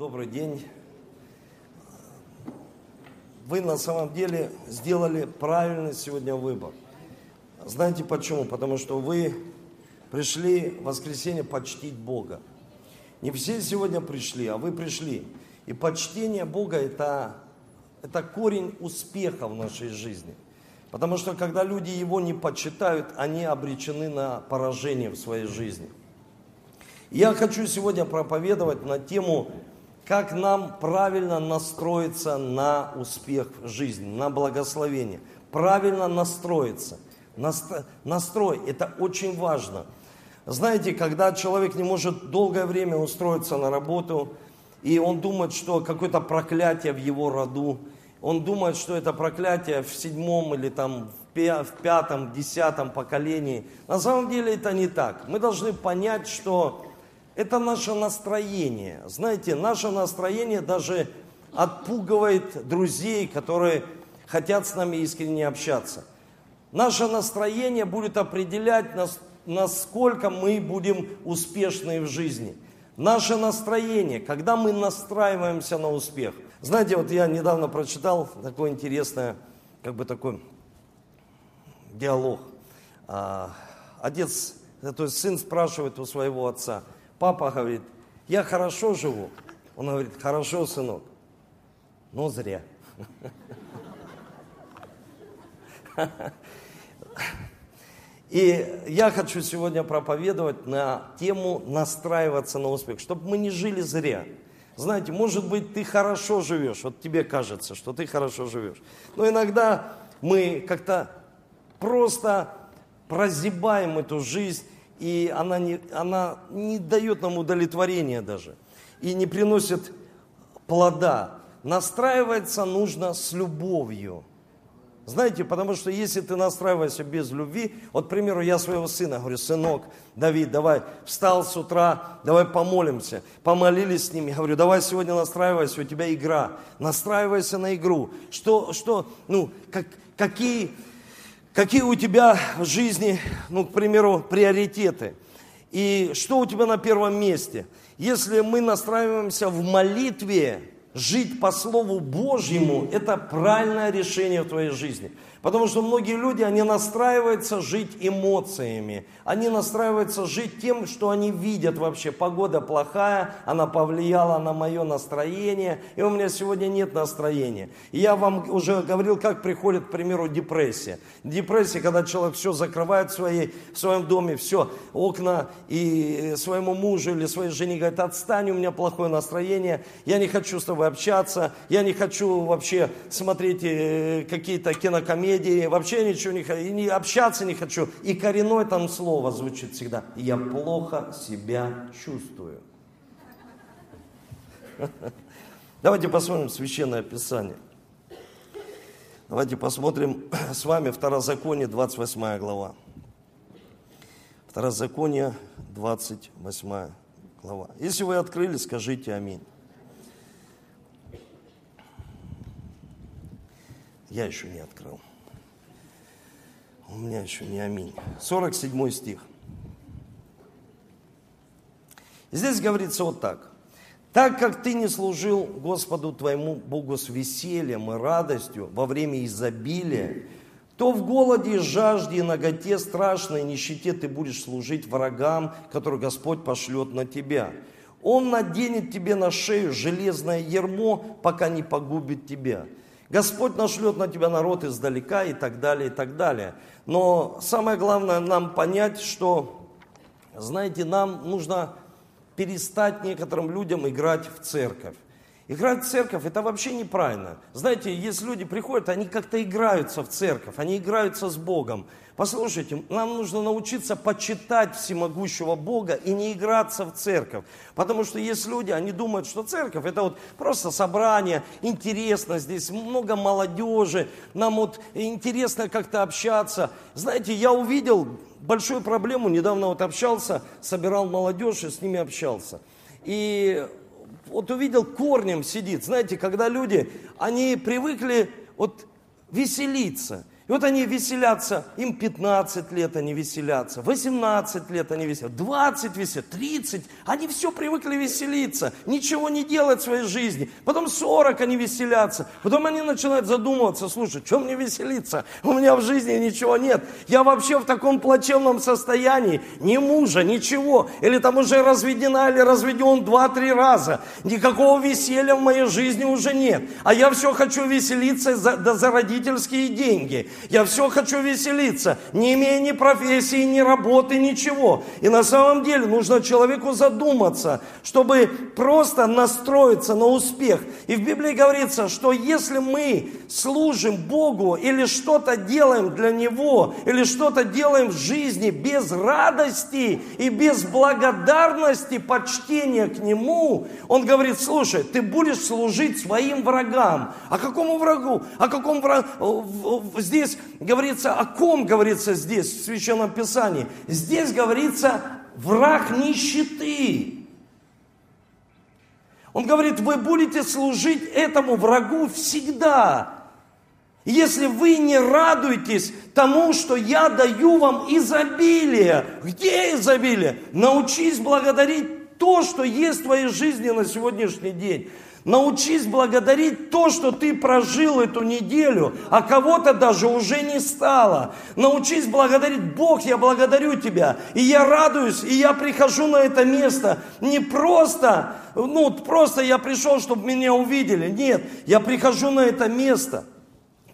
Добрый день. Вы на самом деле сделали правильный сегодня выбор. Знаете почему? Потому что вы пришли в воскресенье почтить Бога. Не все сегодня пришли, а вы пришли. И почтение Бога это, это корень успеха в нашей жизни. Потому что когда люди Его не почитают, они обречены на поражение в своей жизни. Я хочу сегодня проповедовать на тему, как нам правильно настроиться на успех в жизни, на благословение. Правильно настроиться. Настрой – это очень важно. Знаете, когда человек не может долгое время устроиться на работу, и он думает, что какое-то проклятие в его роду, он думает, что это проклятие в седьмом или там в пятом, десятом поколении. На самом деле это не так. Мы должны понять, что это наше настроение. Знаете, наше настроение даже отпугивает друзей, которые хотят с нами искренне общаться. Наше настроение будет определять, насколько мы будем успешны в жизни. Наше настроение, когда мы настраиваемся на успех. Знаете, вот я недавно прочитал такой интересный, как бы такой диалог. А, отец, то есть сын спрашивает у своего отца, папа говорит, я хорошо живу. Он говорит, хорошо, сынок, но зря. И я хочу сегодня проповедовать на тему настраиваться на успех, чтобы мы не жили зря. Знаете, может быть, ты хорошо живешь, вот тебе кажется, что ты хорошо живешь. Но иногда мы как-то просто прозябаем эту жизнь, и она не, она не дает нам удовлетворения даже, и не приносит плода. Настраиваться нужно с любовью. Знаете, потому что если ты настраиваешься без любви, вот, к примеру, я своего сына говорю, сынок, Давид, давай, встал с утра, давай помолимся. Помолились с ними, говорю, давай сегодня настраивайся, у тебя игра, настраивайся на игру. Что, что, ну, как, какие, какие у тебя в жизни, ну, к примеру, приоритеты? И что у тебя на первом месте? Если мы настраиваемся в молитве, жить по Слову Божьему – это правильное решение в твоей жизни. Потому что многие люди, они настраиваются жить эмоциями. Они настраиваются жить тем, что они видят вообще. Погода плохая, она повлияла на мое настроение, и у меня сегодня нет настроения. И я вам уже говорил, как приходит, к примеру, депрессия. Депрессия, когда человек все закрывает в, своей, в своем доме, все, окна, и своему мужу или своей жене говорит, отстань, у меня плохое настроение, я не хочу с тобой общаться, я не хочу вообще смотреть э, какие-то кинокомедии, комедии, вообще ничего не хочу, и не общаться не хочу. И коренное там слово звучит всегда. Я плохо себя чувствую. Давайте посмотрим Священное Писание. Давайте посмотрим с вами Второзаконие, 28 глава. Второзаконие, 28 глава. Если вы открыли, скажите аминь. Я еще не открыл. У меня еще не аминь. 47 стих. Здесь говорится вот так. Так как ты не служил Господу твоему Богу с весельем и радостью во время изобилия, то в голоде, жажде и наготе страшной нищете ты будешь служить врагам, которые Господь пошлет на тебя. Он наденет тебе на шею железное ермо, пока не погубит тебя. Господь нашлет на тебя народ издалека и так далее, и так далее. Но самое главное нам понять, что, знаете, нам нужно перестать некоторым людям играть в церковь. Играть в церковь это вообще неправильно. Знаете, если люди приходят, они как-то играются в церковь, они играются с Богом. Послушайте, нам нужно научиться почитать всемогущего Бога и не играться в церковь. Потому что есть люди, они думают, что церковь это вот просто собрание, интересно, здесь много молодежи, нам вот интересно как-то общаться. Знаете, я увидел большую проблему, недавно вот общался, собирал молодежь и с ними общался. И вот увидел, корнем сидит. Знаете, когда люди, они привыкли вот веселиться. И вот они веселятся, им 15 лет они веселятся, 18 лет они веселятся, 20 веселят, 30, они все привыкли веселиться, ничего не делать в своей жизни. Потом 40 они веселятся, потом они начинают задумываться, слушай, что мне веселиться? У меня в жизни ничего нет, я вообще в таком плачевном состоянии, ни мужа, ничего, или там уже разведена, или разведен 2-3 раза, никакого веселья в моей жизни уже нет, а я все хочу веселиться за, да за родительские деньги. Я все хочу веселиться, не имея ни профессии, ни работы, ничего. И на самом деле нужно человеку задуматься, чтобы просто настроиться на успех. И в Библии говорится, что если мы служим Богу или что-то делаем для Него, или что-то делаем в жизни без радости и без благодарности, почтения к Нему, Он говорит, слушай, ты будешь служить своим врагам. А какому врагу? А каком врагу? Здесь говорится, о ком говорится здесь в Священном Писании? Здесь говорится враг нищеты. Он говорит, вы будете служить этому врагу всегда. Если вы не радуетесь тому, что я даю вам изобилие. Где изобилие? Научись благодарить то, что есть в твоей жизни на сегодняшний день. Научись благодарить то, что ты прожил эту неделю, а кого-то даже уже не стало. Научись благодарить, Бог, я благодарю Тебя, и я радуюсь, и я прихожу на это место не просто, ну, просто я пришел, чтобы меня увидели. Нет, я прихожу на это место,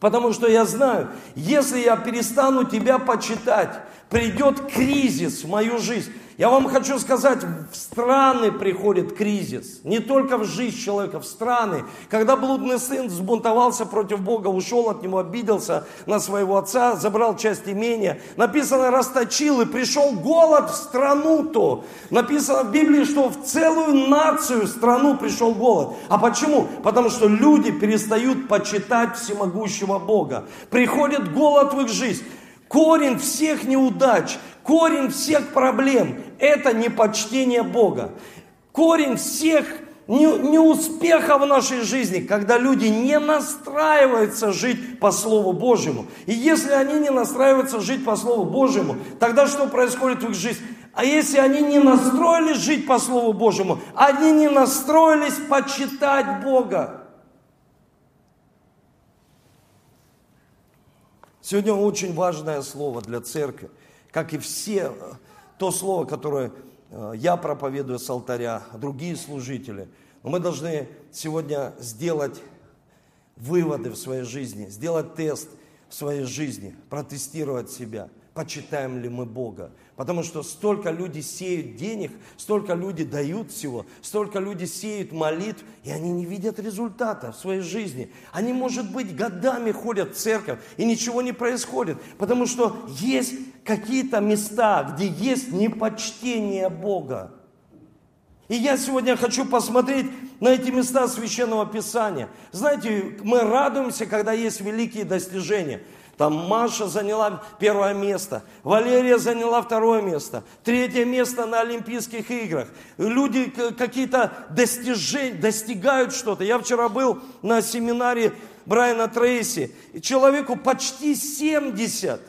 потому что я знаю, если я перестану Тебя почитать, придет кризис в мою жизнь. Я вам хочу сказать, в страны приходит кризис. Не только в жизнь человека, в страны. Когда блудный сын взбунтовался против Бога, ушел от него, обиделся на своего отца, забрал часть имения. Написано, расточил и пришел голод в страну-то. Написано в Библии, что в целую нацию, страну пришел голод. А почему? Потому что люди перестают почитать всемогущего Бога. Приходит голод в их жизнь. Корень всех неудач, корень всех проблем – это непочтение Бога. Корень всех неуспеха в нашей жизни, когда люди не настраиваются жить по Слову Божьему. И если они не настраиваются жить по Слову Божьему, тогда что происходит в их жизни? А если они не настроились жить по Слову Божьему, они не настроились почитать Бога. Сегодня очень важное слово для церкви, как и все, э, то слово, которое э, я проповедую с алтаря, другие служители. Но мы должны сегодня сделать выводы в своей жизни, сделать тест в своей жизни, протестировать себя – почитаем ли мы Бога. Потому что столько люди сеют денег, столько люди дают всего, столько люди сеют молитв, и они не видят результата в своей жизни. Они, может быть, годами ходят в церковь, и ничего не происходит. Потому что есть какие-то места, где есть непочтение Бога. И я сегодня хочу посмотреть на эти места Священного Писания. Знаете, мы радуемся, когда есть великие достижения – там Маша заняла первое место, Валерия заняла второе место, третье место на Олимпийских играх. Люди какие-то достижения, достигают что-то. Я вчера был на семинаре Брайана Трейси, человеку почти 70.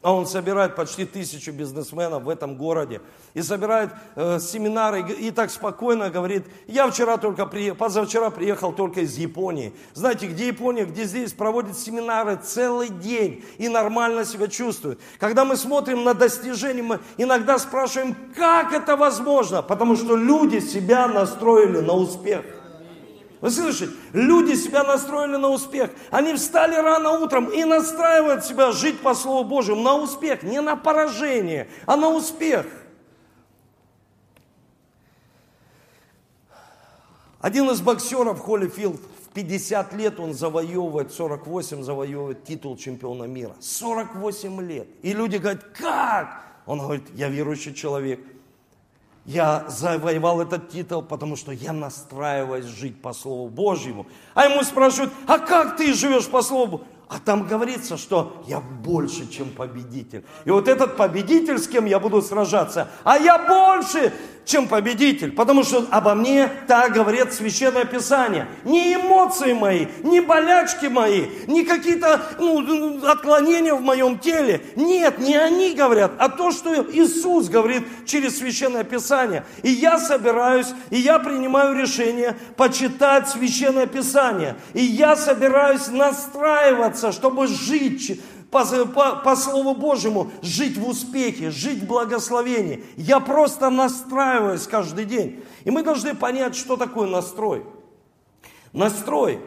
А он собирает почти тысячу бизнесменов в этом городе. И собирает э, семинары и, так спокойно говорит, я вчера только приехал, позавчера приехал только из Японии. Знаете, где Япония, где здесь проводит семинары целый день и нормально себя чувствует. Когда мы смотрим на достижения, мы иногда спрашиваем, как это возможно? Потому что люди себя настроили на успех. Вы слышите? Люди себя настроили на успех. Они встали рано утром и настраивают себя жить по Слову Божьему на успех. Не на поражение, а на успех. Один из боксеров, Холлифилд, в 50 лет он завоевывает, 48 завоевывает титул чемпиона мира. 48 лет. И люди говорят, как? Он говорит, я верующий человек. Я завоевал этот титул, потому что я настраиваюсь жить по Слову Божьему. А ему спрашивают, а как ты живешь по Слову? А там говорится, что я больше, чем победитель. И вот этот победитель, с кем я буду сражаться, а я больше, чем победитель. Потому что обо мне так говорит Священное Писание. Не эмоции мои, не болячки мои, не какие-то ну, отклонения в моем теле. Нет, не они говорят, а то, что Иисус говорит через Священное Писание. И я собираюсь, и я принимаю решение почитать Священное Писание. И я собираюсь настраиваться, чтобы жить по, по, по Слову Божьему, жить в успехе, жить в благословении. Я просто настраиваюсь каждый день. И мы должны понять, что такое настрой. Настрой.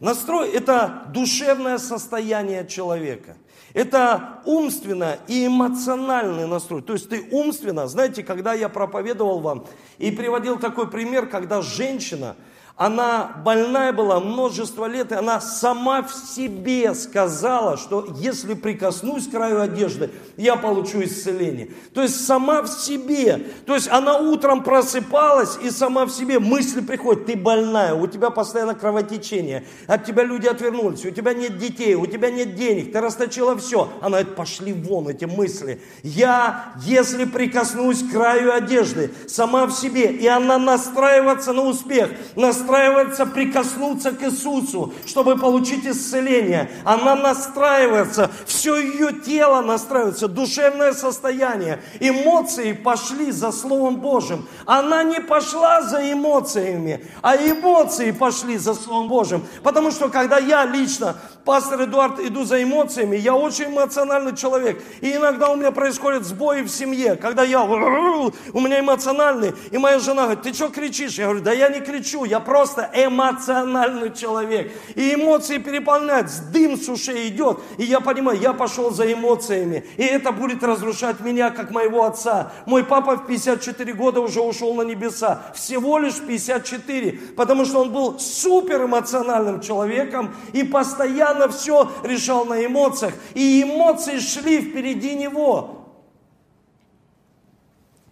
Настрой – это душевное состояние человека. Это умственно и эмоциональный настрой. То есть ты умственно, знаете, когда я проповедовал вам и приводил такой пример, когда женщина – она больная была множество лет, и она сама в себе сказала, что если прикоснусь к краю одежды, я получу исцеление. То есть сама в себе. То есть она утром просыпалась, и сама в себе мысли приходят, ты больная, у тебя постоянно кровотечение, от тебя люди отвернулись, у тебя нет детей, у тебя нет денег, ты расточила все. Она говорит, пошли вон эти мысли. Я, если прикоснусь к краю одежды, сама в себе, и она настраивается на успех, настраивается настраивается прикоснуться к Иисусу, чтобы получить исцеление. Она настраивается, все ее тело настраивается, душевное состояние. Эмоции пошли за Словом Божьим. Она не пошла за эмоциями, а эмоции пошли за Словом Божьим. Потому что когда я лично, пастор Эдуард, иду за эмоциями, я очень эмоциональный человек. И иногда у меня происходят сбои в семье, когда я, у меня эмоциональный, и моя жена говорит, ты что кричишь? Я говорю, да я не кричу, я просто просто эмоциональный человек. И эмоции переполняют, дым с ушей идет. И я понимаю, я пошел за эмоциями. И это будет разрушать меня, как моего отца. Мой папа в 54 года уже ушел на небеса. Всего лишь 54. Потому что он был супер эмоциональным человеком и постоянно все решал на эмоциях. И эмоции шли впереди него.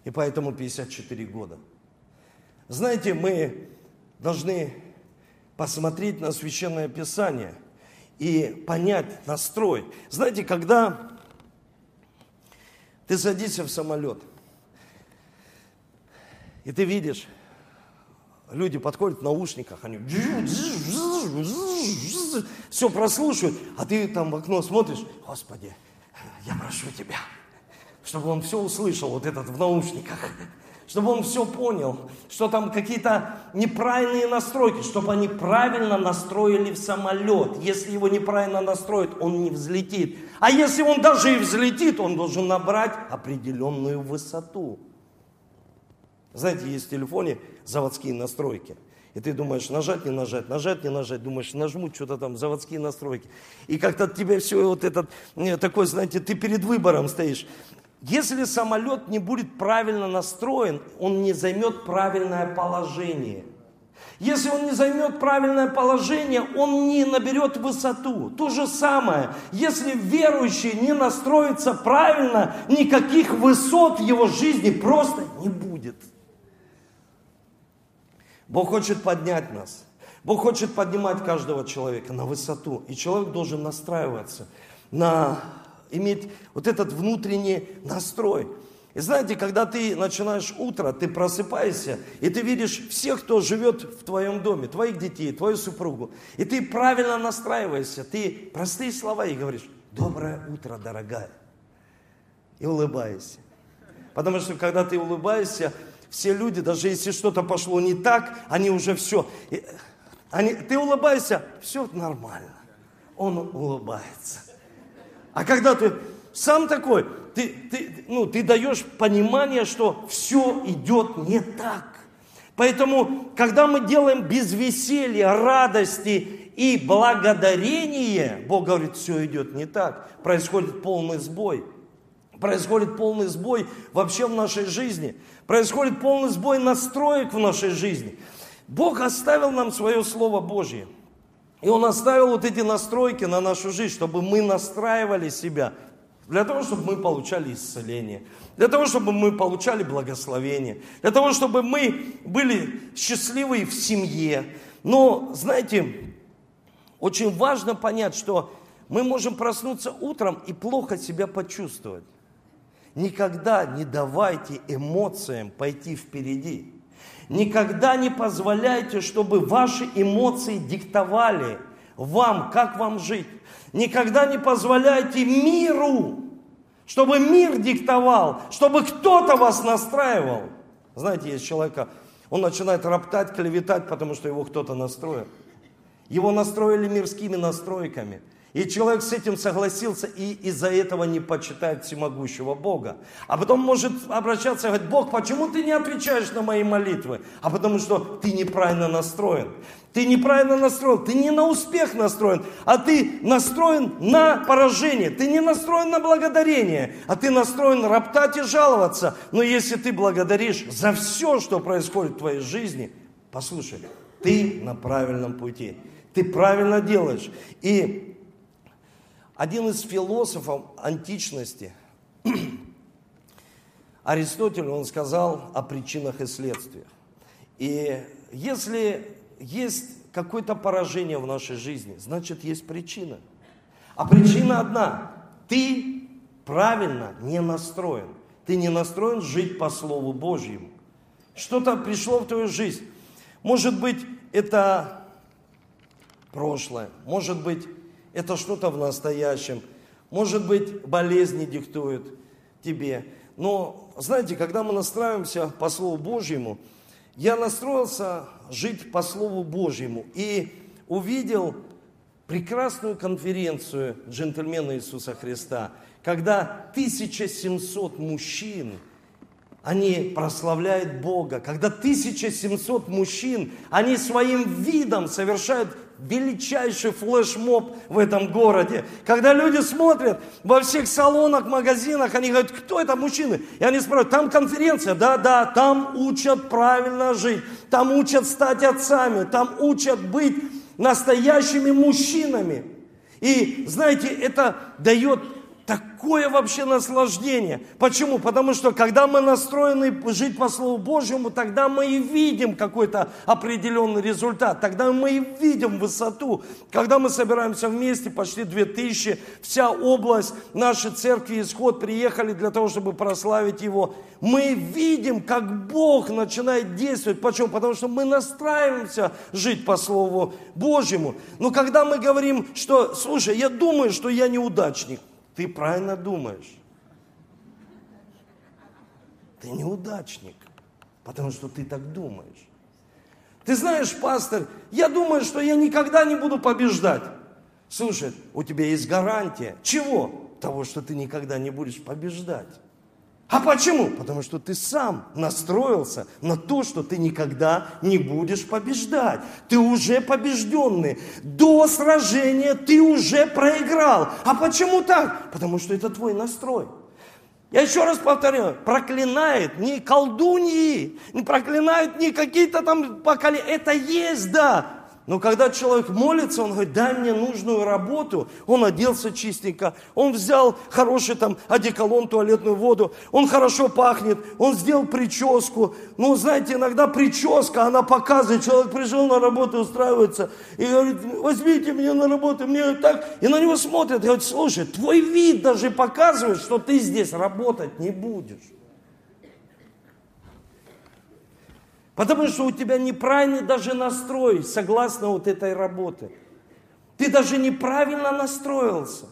И поэтому 54 года. Знаете, мы должны посмотреть на Священное Писание и понять настрой. Знаете, когда ты садишься в самолет, и ты видишь, люди подходят в наушниках, они все прослушивают, а ты там в окно смотришь, Господи, я прошу Тебя, чтобы он все услышал, вот этот в наушниках чтобы он все понял, что там какие-то неправильные настройки, чтобы они правильно настроили в самолет. Если его неправильно настроить, он не взлетит. А если он даже и взлетит, он должен набрать определенную высоту. Знаете, есть в телефоне заводские настройки. И ты думаешь, нажать, не нажать, нажать, не нажать. Думаешь, нажму что-то там, заводские настройки. И как-то тебе все вот этот, такой, знаете, ты перед выбором стоишь. Если самолет не будет правильно настроен, он не займет правильное положение. Если он не займет правильное положение, он не наберет высоту. То же самое, если верующий не настроится правильно, никаких высот в его жизни просто не будет. Бог хочет поднять нас. Бог хочет поднимать каждого человека на высоту. И человек должен настраиваться на иметь вот этот внутренний настрой. И знаете, когда ты начинаешь утро, ты просыпаешься, и ты видишь всех, кто живет в твоем доме, твоих детей, твою супругу, и ты правильно настраиваешься, ты простые слова и говоришь, доброе утро, дорогая, и улыбаешься. Потому что когда ты улыбаешься, все люди, даже если что-то пошло не так, они уже все, они, ты улыбаешься, все нормально. Он улыбается. А когда ты сам такой, ты, ты, ну, ты даешь понимание, что все идет не так. Поэтому, когда мы делаем без веселья, радости и благодарения, Бог говорит, все идет не так. Происходит полный сбой. Происходит полный сбой вообще в нашей жизни. Происходит полный сбой настроек в нашей жизни. Бог оставил нам свое Слово Божье. И Он оставил вот эти настройки на нашу жизнь, чтобы мы настраивали себя для того, чтобы мы получали исцеление, для того, чтобы мы получали благословение, для того, чтобы мы были счастливы в семье. Но, знаете, очень важно понять, что мы можем проснуться утром и плохо себя почувствовать. никогда не давайте эмоциям пойти впереди. Никогда не позволяйте, чтобы ваши эмоции диктовали вам, как вам жить. Никогда не позволяйте миру, чтобы мир диктовал, чтобы кто-то вас настраивал. Знаете, есть человека, он начинает роптать, клеветать, потому что его кто-то настроил. Его настроили мирскими настройками – и человек с этим согласился и из-за этого не почитает всемогущего Бога. А потом может обращаться и говорить, Бог, почему ты не отвечаешь на мои молитвы? А потому что ты неправильно настроен. Ты неправильно настроен, ты не на успех настроен, а ты настроен на поражение. Ты не настроен на благодарение, а ты настроен роптать и жаловаться. Но если ты благодаришь за все, что происходит в твоей жизни, послушай, ты на правильном пути. Ты правильно делаешь. И один из философов античности, Аристотель, он сказал о причинах и следствиях. И если есть какое-то поражение в нашей жизни, значит есть причина. А причина одна. Ты правильно не настроен. Ты не настроен жить по Слову Божьему. Что-то пришло в твою жизнь. Может быть, это прошлое. Может быть, это что-то в настоящем. Может быть, болезни диктуют тебе. Но, знаете, когда мы настраиваемся по Слову Божьему, я настроился жить по Слову Божьему и увидел прекрасную конференцию джентльмена Иисуса Христа, когда 1700 мужчин, они прославляют Бога, когда 1700 мужчин, они своим видом совершают величайший флешмоб в этом городе. Когда люди смотрят во всех салонах, магазинах, они говорят, кто это мужчины? И они спрашивают, там конференция, да, да, там учат правильно жить, там учат стать отцами, там учат быть настоящими мужчинами. И знаете, это дает Такое вообще наслаждение. Почему? Потому что когда мы настроены жить по Слову Божьему, тогда мы и видим какой-то определенный результат. Тогда мы и видим высоту. Когда мы собираемся вместе, почти 2000, вся область, наши церкви, исход приехали для того, чтобы прославить Его. Мы видим, как Бог начинает действовать. Почему? Потому что мы настраиваемся жить по Слову Божьему. Но когда мы говорим, что, слушай, я думаю, что я неудачник, ты правильно думаешь. Ты неудачник, потому что ты так думаешь. Ты знаешь, пастор, я думаю, что я никогда не буду побеждать. Слушай, у тебя есть гарантия. Чего? Того, что ты никогда не будешь побеждать. А почему? Потому что ты сам настроился на то, что ты никогда не будешь побеждать. Ты уже побежденный. До сражения ты уже проиграл. А почему так? Потому что это твой настрой. Я еще раз повторяю, проклинает не колдуньи, не проклинают не какие-то там поколения. Это есть, да, но когда человек молится, он говорит, дай мне нужную работу. Он оделся чистенько, он взял хороший там одеколон, туалетную воду, он хорошо пахнет, он сделал прическу. Ну, знаете, иногда прическа, она показывает, человек пришел на работу, устраивается, и говорит, возьмите меня на работу, мне так. И на него смотрят, и говорят, слушай, твой вид даже показывает, что ты здесь работать не будешь. Потому что у тебя неправильный даже настрой, согласно вот этой работе. Ты даже неправильно настроился.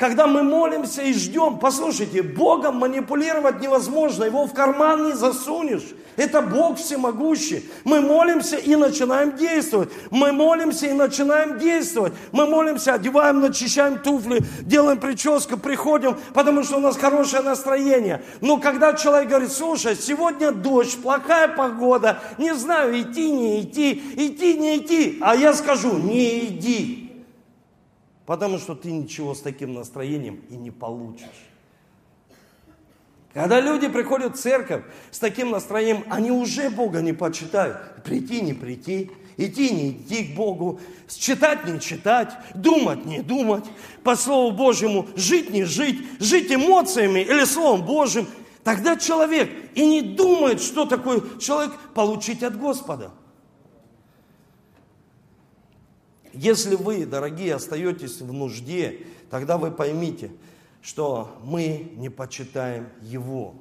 Когда мы молимся и ждем, послушайте, Богом манипулировать невозможно, его в карман не засунешь. Это Бог всемогущий. Мы молимся и начинаем действовать. Мы молимся и начинаем действовать. Мы молимся, одеваем, начищаем туфли, делаем прическу, приходим, потому что у нас хорошее настроение. Но когда человек говорит, слушай, сегодня дождь, плохая погода, не знаю, идти, не идти, идти, не идти. А я скажу, не иди. Потому что ты ничего с таким настроением и не получишь. Когда люди приходят в церковь с таким настроением, они уже Бога не почитают. Прийти, не прийти, идти, не идти к Богу, читать, не читать, думать, не думать, по Слову Божьему жить, не жить, жить эмоциями или Словом Божьим. Тогда человек и не думает, что такое человек получить от Господа. Если вы, дорогие, остаетесь в нужде, тогда вы поймите, что мы не почитаем Его.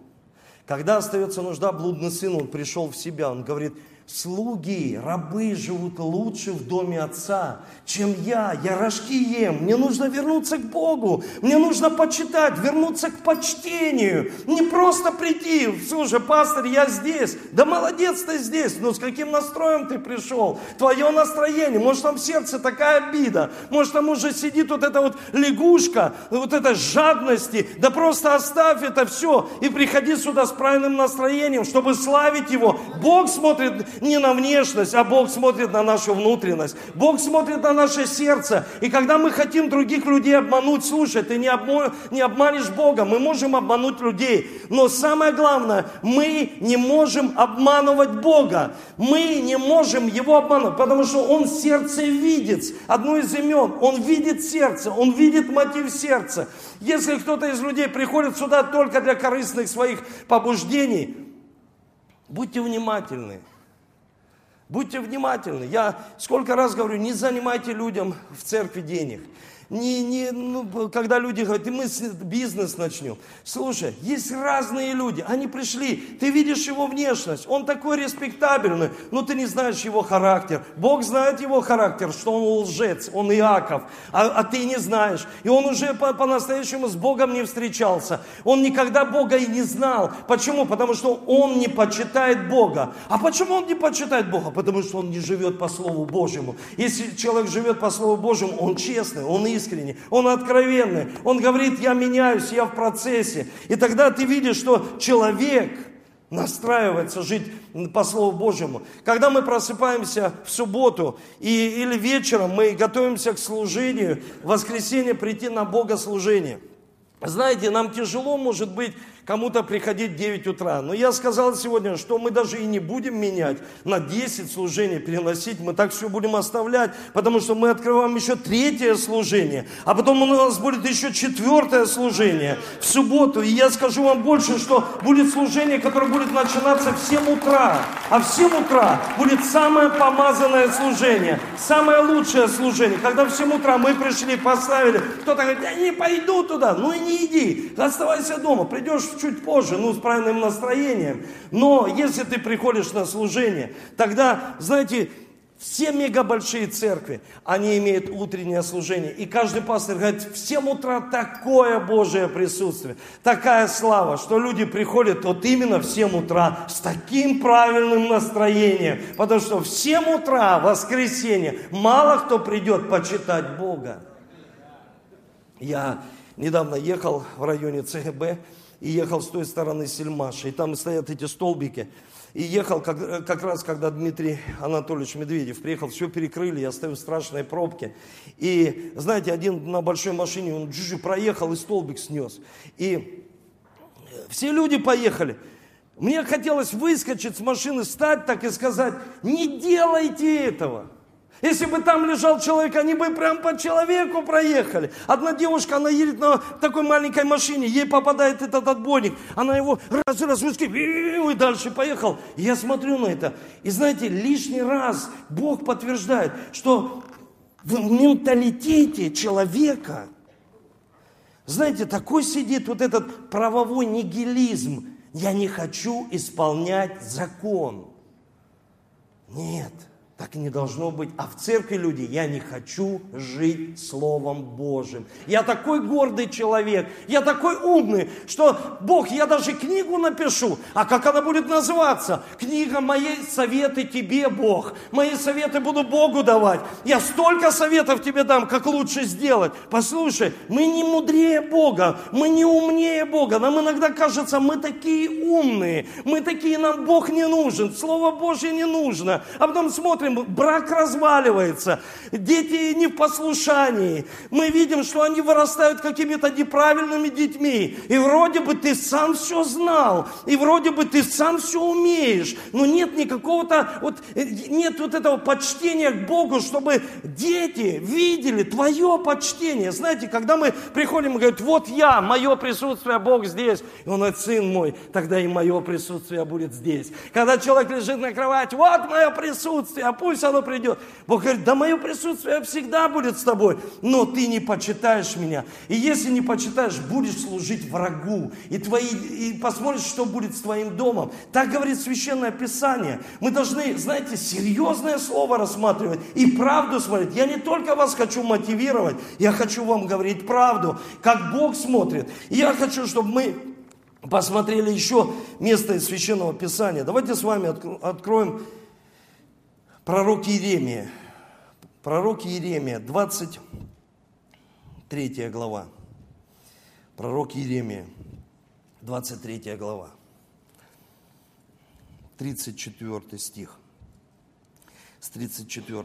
Когда остается нужда, блудный сын, он пришел в себя, он говорит, слуги, рабы живут лучше в доме отца, чем я. Я рожки ем. Мне нужно вернуться к Богу. Мне нужно почитать, вернуться к почтению. Не просто прийти. Слушай, пастор, я здесь. Да молодец ты здесь. Но с каким настроем ты пришел? Твое настроение. Может, там в сердце такая обида. Может, там уже сидит вот эта вот лягушка, вот эта жадности. Да просто оставь это все и приходи сюда с правильным настроением, чтобы славить Его. Бог смотрит не на внешность, а Бог смотрит на нашу внутренность. Бог смотрит на наше сердце. И когда мы хотим других людей обмануть, слушай, ты не, обмо... не обманешь Бога, мы можем обмануть людей. Но самое главное, мы не можем обманывать Бога. Мы не можем Его обманывать, потому что Он сердце видит. Одно из имен, Он видит сердце, Он видит мотив сердца. Если кто-то из людей приходит сюда только для корыстных своих побуждений, будьте внимательны. Будьте внимательны. Я сколько раз говорю, не занимайте людям в церкви денег не, не, ну, когда люди говорят, и мы бизнес начнем. Слушай, есть разные люди, они пришли, ты видишь его внешность, он такой респектабельный, но ты не знаешь его характер. Бог знает его характер, что он лжец, он Иаков, а, а ты не знаешь. И он уже по- по-настоящему с Богом не встречался. Он никогда Бога и не знал. Почему? Потому что он не почитает Бога. А почему он не почитает Бога? Потому что он не живет по Слову Божьему. Если человек живет по Слову Божьему, он честный, он искренний искренний, он откровенный, он говорит, я меняюсь, я в процессе. И тогда ты видишь, что человек настраивается жить по Слову Божьему. Когда мы просыпаемся в субботу и, или вечером, мы готовимся к служению, в воскресенье прийти на богослужение. Знаете, нам тяжело, может быть, кому-то приходить в 9 утра. Но я сказал сегодня, что мы даже и не будем менять на 10 служений, переносить. Мы так все будем оставлять, потому что мы открываем еще третье служение. А потом у нас будет еще четвертое служение в субботу. И я скажу вам больше, что будет служение, которое будет начинаться в 7 утра. А в 7 утра будет самое помазанное служение, самое лучшее служение. Когда в 7 утра мы пришли, поставили, кто-то говорит, я не пойду туда. Ну и не иди, оставайся дома, придешь в чуть позже, ну, с правильным настроением. Но если ты приходишь на служение, тогда, знаете, все мега большие церкви, они имеют утреннее служение. И каждый пастор говорит, в 7 утра такое Божие присутствие, такая слава, что люди приходят вот именно в 7 утра с таким правильным настроением. Потому что в 7 утра, воскресенье, мало кто придет почитать Бога. Я недавно ехал в районе ЦГБ, и ехал с той стороны Сельмаша, и там стоят эти столбики. И ехал как, как раз, когда Дмитрий Анатольевич Медведев приехал, все перекрыли, я стою в страшной пробке. И, знаете, один на большой машине, он джи проехал и столбик снес. И все люди поехали. Мне хотелось выскочить с машины, стать так и сказать, не делайте этого. Если бы там лежал человек, они бы прям по человеку проехали. Одна девушка, она едет на такой маленькой машине, ей попадает этот отбойник, она его раз, раз, и дальше поехал. Я смотрю на это, и знаете, лишний раз Бог подтверждает, что в менталитете человека, знаете, такой сидит вот этот правовой нигилизм. Я не хочу исполнять закон. Нет. Так и не должно быть. А в церкви люди, я не хочу жить Словом Божьим. Я такой гордый человек, я такой умный, что Бог, я даже книгу напишу. А как она будет называться? Книга «Мои советы тебе, Бог». Мои советы буду Богу давать. Я столько советов тебе дам, как лучше сделать. Послушай, мы не мудрее Бога, мы не умнее Бога. Нам иногда кажется, мы такие умные, мы такие, нам Бог не нужен, Слово Божье не нужно. А потом смотрим, смотрим, брак разваливается, дети не в послушании. Мы видим, что они вырастают какими-то неправильными детьми. И вроде бы ты сам все знал, и вроде бы ты сам все умеешь, но нет никакого-то, вот, нет вот этого почтения к Богу, чтобы дети видели твое почтение. Знаете, когда мы приходим и говорим, вот я, мое присутствие, Бог здесь, и он говорит, сын мой, тогда и мое присутствие будет здесь. Когда человек лежит на кровати, вот мое присутствие, пусть оно придет. Бог говорит, да мое присутствие всегда будет с тобой, но ты не почитаешь меня. И если не почитаешь, будешь служить врагу. И, твои, и посмотришь, что будет с твоим домом. Так говорит Священное Писание. Мы должны, знаете, серьезное слово рассматривать и правду смотреть. Я не только вас хочу мотивировать, я хочу вам говорить правду, как Бог смотрит. И я хочу, чтобы мы посмотрели еще место из Священного Писания. Давайте с вами откроем пророк Иеремия. Пророк Иеремия, 23 глава. Пророк Иеремия, 23 глава. 34 стих. С 34.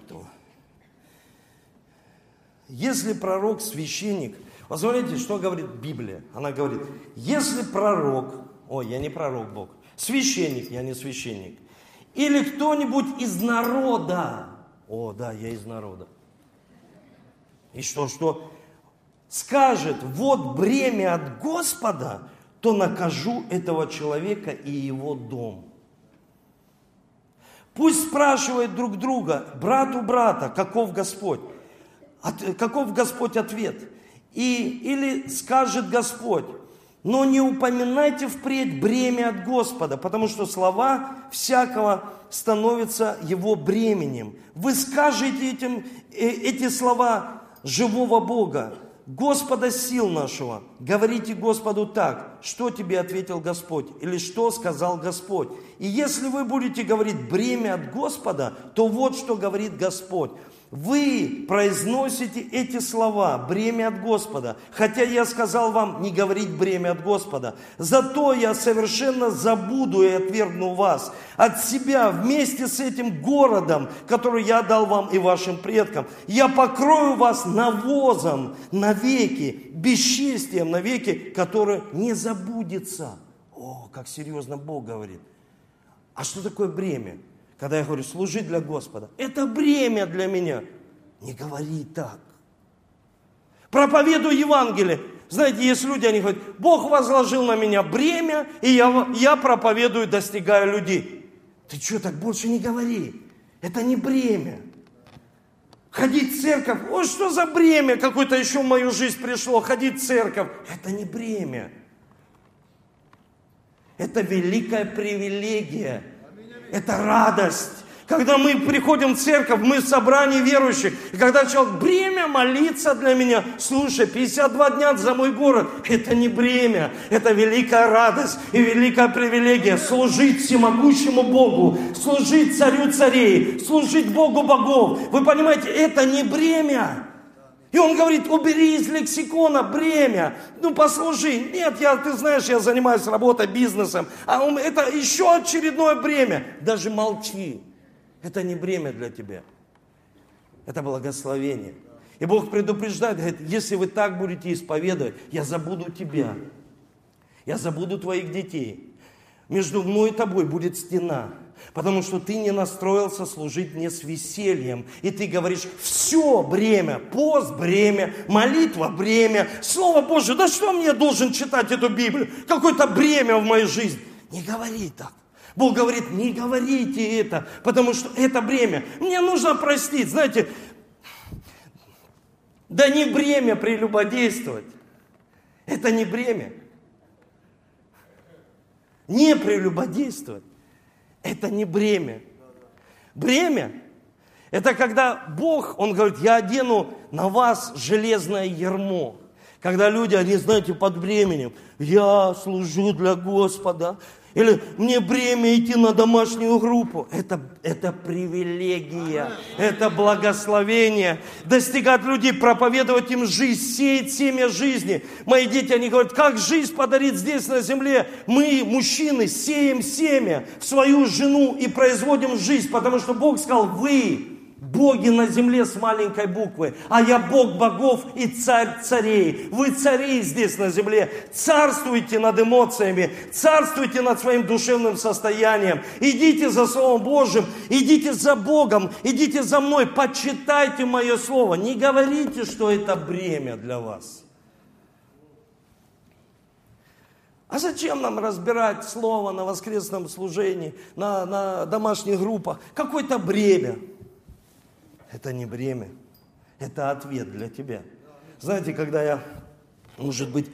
Если пророк, священник – Посмотрите, что говорит Библия. Она говорит, если пророк, ой, я не пророк Бог, священник, я не священник, или кто-нибудь из народа, о, да, я из народа, и что, что скажет, вот бремя от Господа, то накажу этого человека и его дом. Пусть спрашивают друг друга, брат у брата, каков Господь. От, каков Господь ответ? И, или скажет Господь, но не упоминайте впредь бремя от Господа, потому что слова всякого становятся его бременем. Вы скажете этим, э, эти слова живого Бога, Господа сил нашего. Говорите Господу так, что тебе ответил Господь, или что сказал Господь. И если вы будете говорить бремя от Господа, то вот что говорит Господь. Вы произносите эти слова, бремя от Господа, хотя я сказал вам не говорить бремя от Господа. Зато я совершенно забуду и отвергну вас от себя вместе с этим городом, который я дал вам и вашим предкам. Я покрою вас навозом навеки, бесчестием навеки, которое не забудется. О, как серьезно Бог говорит. А что такое бремя? Когда я говорю, служи для Господа, это бремя для меня. Не говори так. Проповедуй Евангелие. Знаете, есть люди, они говорят, Бог возложил на меня бремя, и я, я проповедую, достигаю людей. Ты что, так больше не говори. Это не бремя. Ходить в церковь, ой, что за бремя какое-то еще в мою жизнь пришло, ходить в церковь. Это не бремя. Это великая привилегия это радость. Когда мы приходим в церковь, мы в собрании верующих. И когда человек, бремя молиться для меня. Слушай, 52 дня за мой город. Это не бремя. Это великая радость и великая привилегия. Служить всемогущему Богу. Служить царю царей. Служить Богу богов. Вы понимаете, это не бремя. И он говорит, убери из лексикона бремя, ну послужи. Нет, я, ты знаешь, я занимаюсь работой, бизнесом, а он, это еще очередное бремя. Даже молчи. Это не бремя для тебя. Это благословение. И Бог предупреждает, говорит, если вы так будете исповедовать, я забуду тебя. Я забуду твоих детей. Между мной и тобой будет стена. Потому что ты не настроился служить мне с весельем. И ты говоришь, все бремя, пост бремя, молитва бремя, Слово Божье, да что мне должен читать эту Библию? Какое-то бремя в моей жизни. Не говори так. Бог говорит, не говорите это, потому что это бремя. Мне нужно простить, знаете, да не бремя прелюбодействовать. Это не бремя. Не прелюбодействовать. Это не бремя. Бремя – это когда Бог, Он говорит, я одену на вас железное ермо. Когда люди, они, знаете, под бременем, я служу для Господа, или мне бремя идти на домашнюю группу. Это, это привилегия, это благословение. Достигать людей, проповедовать им жизнь, сеять семя жизни. Мои дети, они говорят, как жизнь подарить здесь на земле? Мы, мужчины, сеем семя в свою жену и производим жизнь, потому что Бог сказал, вы боги на земле с маленькой буквы, а я Бог богов и царь царей. Вы цари здесь на земле. Царствуйте над эмоциями, царствуйте над своим душевным состоянием. Идите за Словом Божьим, идите за Богом, идите за мной, почитайте мое Слово. Не говорите, что это бремя для вас. А зачем нам разбирать слово на воскресном служении, на, на домашних группах? Какое-то бремя. Это не бремя, это ответ для тебя. Знаете, когда я, может быть,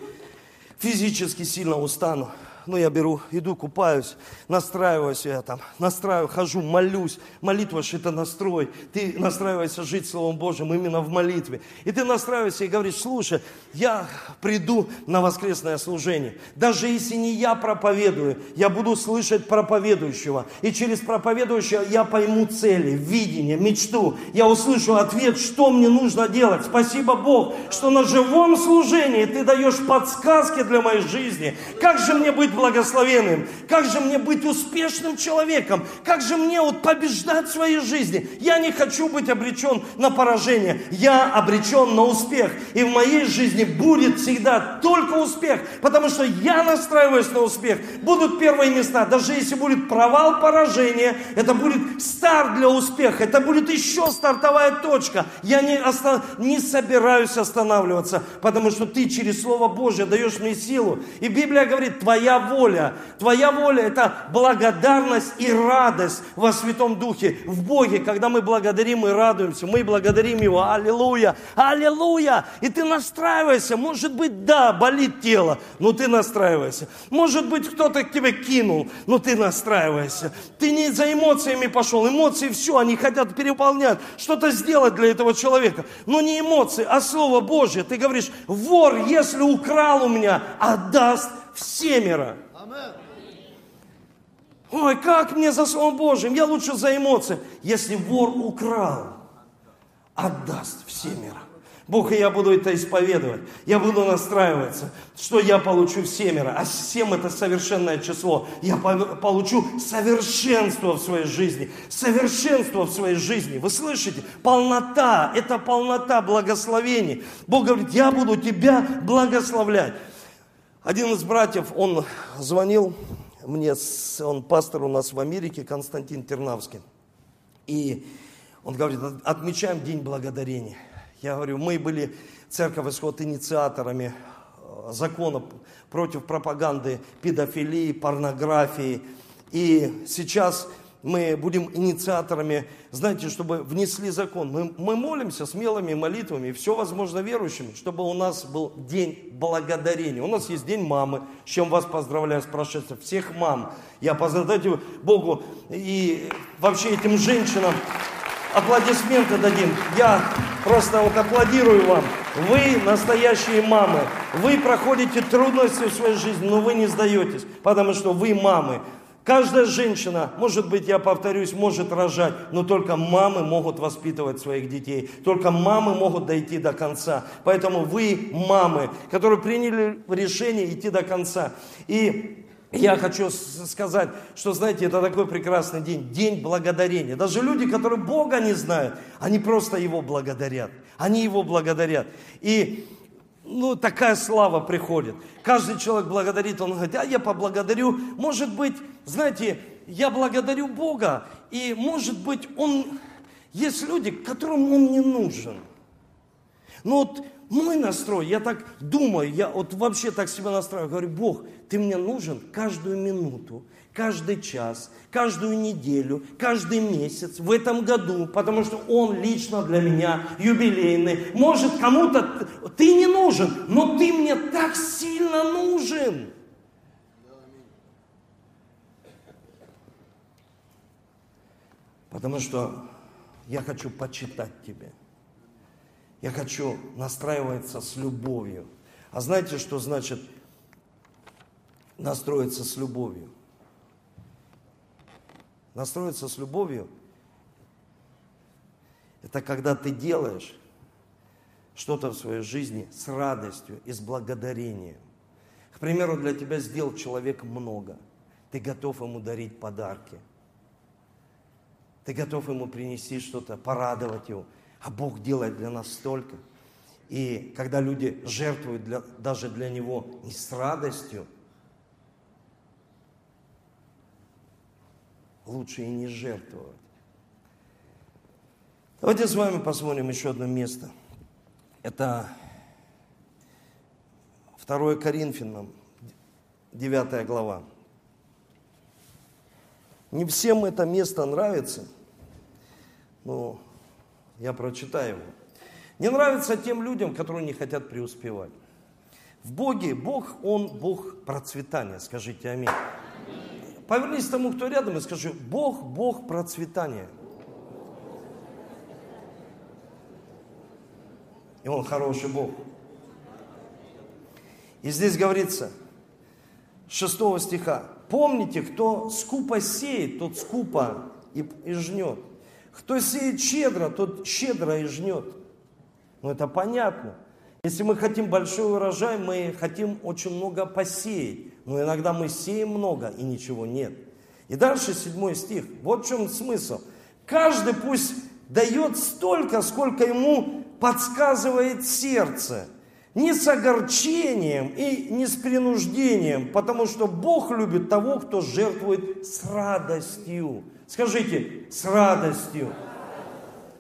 физически сильно устану, ну, я беру, иду, купаюсь, настраиваюсь я там, настраиваю, хожу, молюсь. Молитва же это настрой. Ты настраиваешься жить Словом Божьим именно в молитве. И ты настраиваешься и говоришь, слушай, я приду на воскресное служение. Даже если не я проповедую, я буду слышать проповедующего. И через проповедующего я пойму цели, видение, мечту. Я услышу ответ, что мне нужно делать. Спасибо Бог, что на живом служении ты даешь подсказки для моей жизни. Как же мне быть благословенным? Как же мне быть успешным человеком? Как же мне вот побеждать в своей жизни? Я не хочу быть обречен на поражение. Я обречен на успех. И в моей жизни будет всегда только успех. Потому что я настраиваюсь на успех. Будут первые места. Даже если будет провал, поражение, это будет старт для успеха. Это будет еще стартовая точка. Я не, оста... не собираюсь останавливаться. Потому что ты через Слово Божье даешь мне силу. И Библия говорит, твоя воля. Твоя воля – это благодарность и радость во Святом Духе, в Боге. Когда мы благодарим и радуемся, мы благодарим Его. Аллилуйя! Аллилуйя! И ты настраивайся. Может быть, да, болит тело, но ты настраивайся. Может быть, кто-то к тебе кинул, но ты настраивайся. Ты не за эмоциями пошел. Эмоции все, они хотят переполнять, что-то сделать для этого человека. Но не эмоции, а Слово Божье. Ты говоришь, вор, если украл у меня, отдаст всемеро. Ой, как мне за Словом Божьим? Я лучше за эмоции. Если вор украл, отдаст всемеро. Бог, и я буду это исповедовать. Я буду настраиваться, что я получу всемеро. А семь это совершенное число. Я получу совершенство в своей жизни. Совершенство в своей жизни. Вы слышите? Полнота. Это полнота благословений. Бог говорит, я буду тебя благословлять. Один из братьев, он звонил мне, он пастор у нас в Америке, Константин Тернавский. И он говорит, отмечаем День Благодарения. Я говорю, мы были, церковь Исход, инициаторами э, закона против пропаганды педофилии, порнографии. И сейчас мы будем инициаторами, знаете, чтобы внесли закон. Мы, мы молимся смелыми молитвами, все возможно верующими, чтобы у нас был день благодарения. У нас есть день мамы, с чем вас поздравляю с прошествием. Всех мам. Я поздравляю Богу и вообще этим женщинам аплодисменты дадим. Я просто вот аплодирую вам. Вы настоящие мамы. Вы проходите трудности в своей жизни, но вы не сдаетесь, потому что вы мамы. Каждая женщина, может быть, я повторюсь, может рожать, но только мамы могут воспитывать своих детей. Только мамы могут дойти до конца. Поэтому вы мамы, которые приняли решение идти до конца. И я хочу сказать, что, знаете, это такой прекрасный день, день благодарения. Даже люди, которые Бога не знают, они просто Его благодарят. Они Его благодарят. И ну, такая слава приходит. Каждый человек благодарит, он говорит, а я поблагодарю. Может быть, знаете, я благодарю Бога, и может быть, он... Есть люди, которым он не нужен. Но вот мой настрой, я так думаю, я вот вообще так себя настраиваю, говорю, Бог, ты мне нужен каждую минуту, каждый час, каждую неделю, каждый месяц в этом году, потому что он лично для меня юбилейный. Может, кому-то ты не нужен, но ты мне так сильно нужен. Потому что я хочу почитать тебя. Я хочу настраиваться с любовью. А знаете, что значит настроиться с любовью? Настроиться с любовью – это когда ты делаешь что-то в своей жизни с радостью и с благодарением. К примеру, для тебя сделал человек много. Ты готов ему дарить подарки. Ты готов ему принести что-то, порадовать его – а Бог делает для нас столько. И когда люди жертвуют для, даже для Него не с радостью, лучше и не жертвовать. Давайте с вами посмотрим еще одно место. Это 2 Коринфянам, 9 глава. Не всем это место нравится, но Я прочитаю его. Не нравится тем людям, которые не хотят преуспевать. В Боге, Бог, Он Бог процветания. Скажите аминь. Повернись тому, кто рядом, и скажи, Бог, Бог процветания. И Он хороший Бог. И здесь говорится, 6 стиха, помните, кто скупо сеет, тот скупо и, и жнет. Кто сеет щедро, тот щедро и жнет. Ну это понятно. Если мы хотим большой урожай, мы хотим очень много посеять. Но иногда мы сеем много и ничего нет. И дальше седьмой стих. Вот в чем смысл. Каждый пусть дает столько, сколько ему подсказывает сердце. Не с огорчением и не с принуждением, потому что Бог любит того, кто жертвует с радостью. Скажите, с радостью.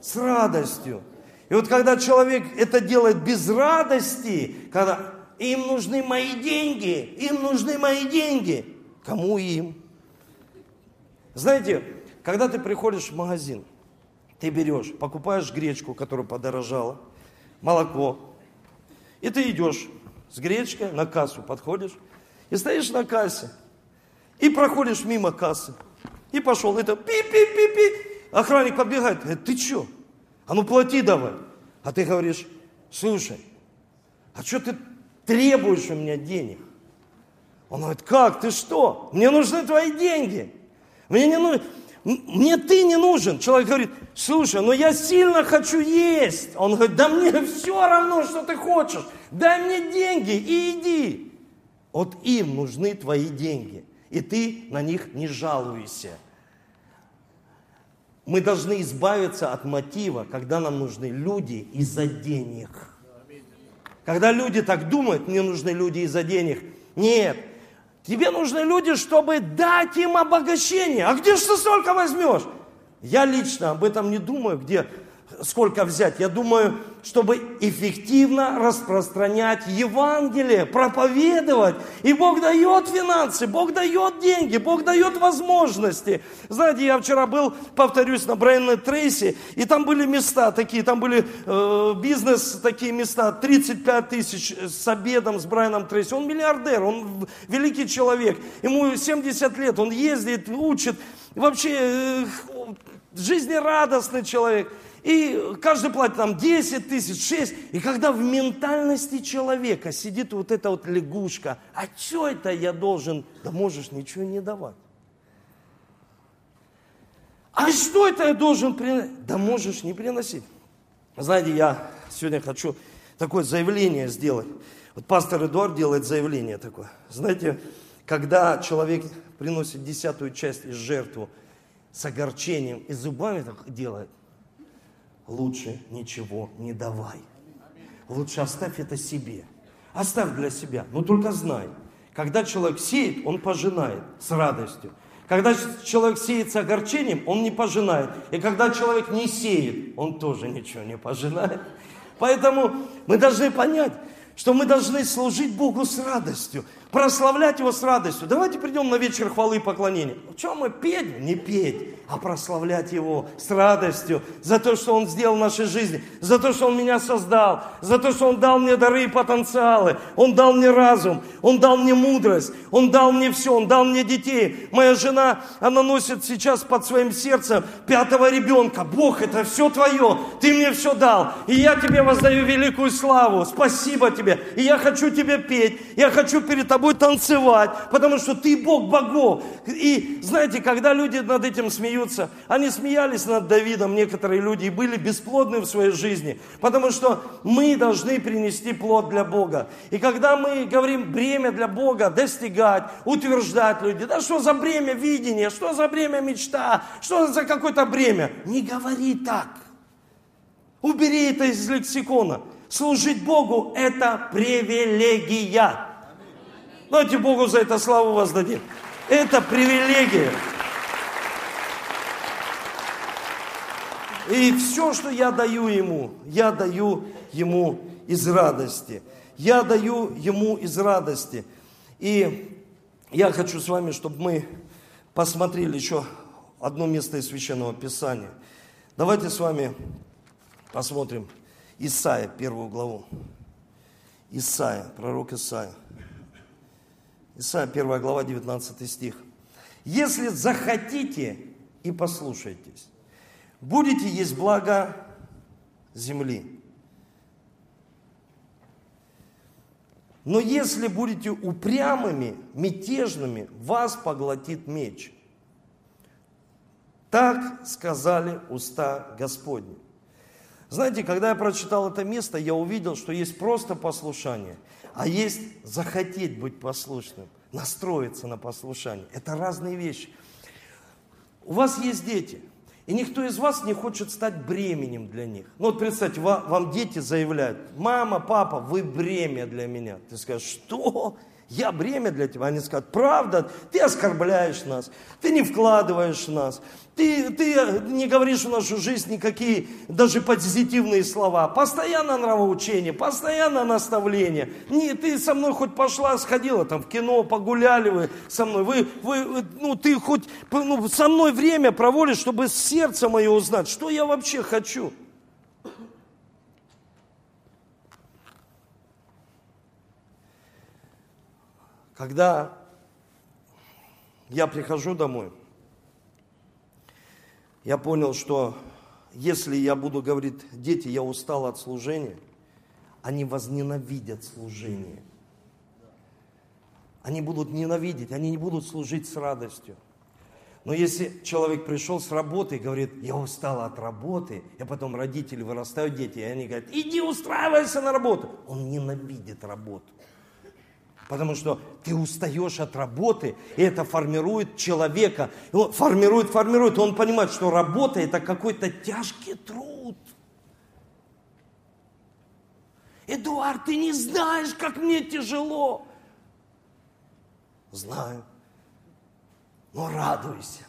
С радостью. И вот когда человек это делает без радости, когда им нужны мои деньги, им нужны мои деньги, кому им? Знаете, когда ты приходишь в магазин, ты берешь, покупаешь гречку, которая подорожала, молоко, и ты идешь с гречкой на кассу, подходишь, и стоишь на кассе, и проходишь мимо кассы, и пошел, это пи-пи-пи-пи, охранник подбегает, говорит, ты что? а ну плати давай. А ты говоришь, слушай, а что ты требуешь у меня денег? Он говорит, как, ты что? Мне нужны твои деньги. Мне не нужно, мне ты не нужен. Человек говорит, слушай, но я сильно хочу есть. Он говорит, да мне все равно, что ты хочешь. Дай мне деньги и иди. Вот им нужны твои деньги. И ты на них не жалуйся. Мы должны избавиться от мотива, когда нам нужны люди из-за денег. Когда люди так думают, мне нужны люди из-за денег. Нет, тебе нужны люди, чтобы дать им обогащение. А где же ты столько возьмешь? Я лично об этом не думаю, где сколько взять. Я думаю, чтобы эффективно распространять Евангелие, проповедовать. И Бог дает финансы, Бог дает деньги, Бог дает возможности. Знаете, я вчера был, повторюсь, на Брайана Трейси, и там были места такие, там были э, бизнес такие места, 35 тысяч с обедом с Брайаном Трейси. Он миллиардер, он великий человек, ему 70 лет, он ездит, учит, вообще э, жизнерадостный человек. И каждый платит там 10 тысяч, 6. И когда в ментальности человека сидит вот эта вот лягушка, а что это я должен? Да можешь ничего не давать. А что это я должен приносить? Да можешь не приносить. Знаете, я сегодня хочу такое заявление сделать. Вот пастор Эдуард делает заявление такое. Знаете, когда человек приносит десятую часть из жертву с огорчением и зубами так делает, лучше ничего не давай. Лучше оставь это себе. Оставь для себя. Но только знай, когда человек сеет, он пожинает с радостью. Когда человек сеет с огорчением, он не пожинает. И когда человек не сеет, он тоже ничего не пожинает. Поэтому мы должны понять, что мы должны служить Богу с радостью, прославлять Его с радостью. Давайте придем на вечер хвалы и поклонения. В чем мы петь? Не петь, а прославлять Его с радостью за то, что Он сделал в нашей жизни, за то, что Он меня создал, за то, что Он дал мне дары и потенциалы, Он дал мне разум, Он дал мне мудрость, Он дал мне все, Он дал мне детей. Моя жена, она носит сейчас под своим сердцем пятого ребенка. Бог, это все Твое, Ты мне все дал, и я Тебе воздаю великую славу. Спасибо Тебе, и я хочу Тебе петь, я хочу перед Тобой танцевать, потому что Ты Бог богов. И знаете, когда люди над этим смеются. Они смеялись над Давидом, некоторые люди, и были бесплодны в своей жизни, потому что мы должны принести плод для Бога. И когда мы говорим бремя для Бога, достигать, утверждать людей, да что за бремя видения, что за бремя мечта, что за какое-то бремя, не говори так. Убери это из лексикона. Служить Богу – это привилегия. Давайте Богу за это славу воздадим. Это привилегия. И все, что я даю ему, я даю ему из радости. Я даю ему из радости. И я хочу с вами, чтобы мы посмотрели еще одно место из Священного Писания. Давайте с вами Посмотрим Исаия, первую главу. Исаия, пророк Исаия. Исаия, первая глава, 19 стих. «Если захотите и послушайтесь, будете есть благо земли. Но если будете упрямыми, мятежными, вас поглотит меч. Так сказали уста Господни. Знаете, когда я прочитал это место, я увидел, что есть просто послушание, а есть захотеть быть послушным, настроиться на послушание. Это разные вещи. У вас есть дети, и никто из вас не хочет стать бременем для них. Ну вот представьте, вам дети заявляют, мама, папа, вы бремя для меня. Ты скажешь, что? Я бремя для тебя. Они скажут, правда, ты оскорбляешь нас, ты не вкладываешь в нас, ты, ты не говоришь в нашу жизнь никакие даже позитивные слова. Постоянно нравоучение, постоянно наставление. Не, ты со мной хоть пошла, сходила там в кино, погуляли вы со мной. Вы, вы, ну, ты хоть ну, со мной время проводишь, чтобы сердце мое узнать, что я вообще хочу. Когда я прихожу домой, я понял, что если я буду говорить, дети, я устал от служения, они возненавидят служение. Они будут ненавидеть, они не будут служить с радостью. Но если человек пришел с работы и говорит, я устал от работы, и потом родители вырастают дети, и они говорят, иди устраивайся на работу. Он ненавидит работу. Потому что ты устаешь от работы, и это формирует человека. Он формирует, формирует, он понимает, что работа это какой-то тяжкий труд. Эдуард, ты не знаешь, как мне тяжело. Знаю. Но радуйся.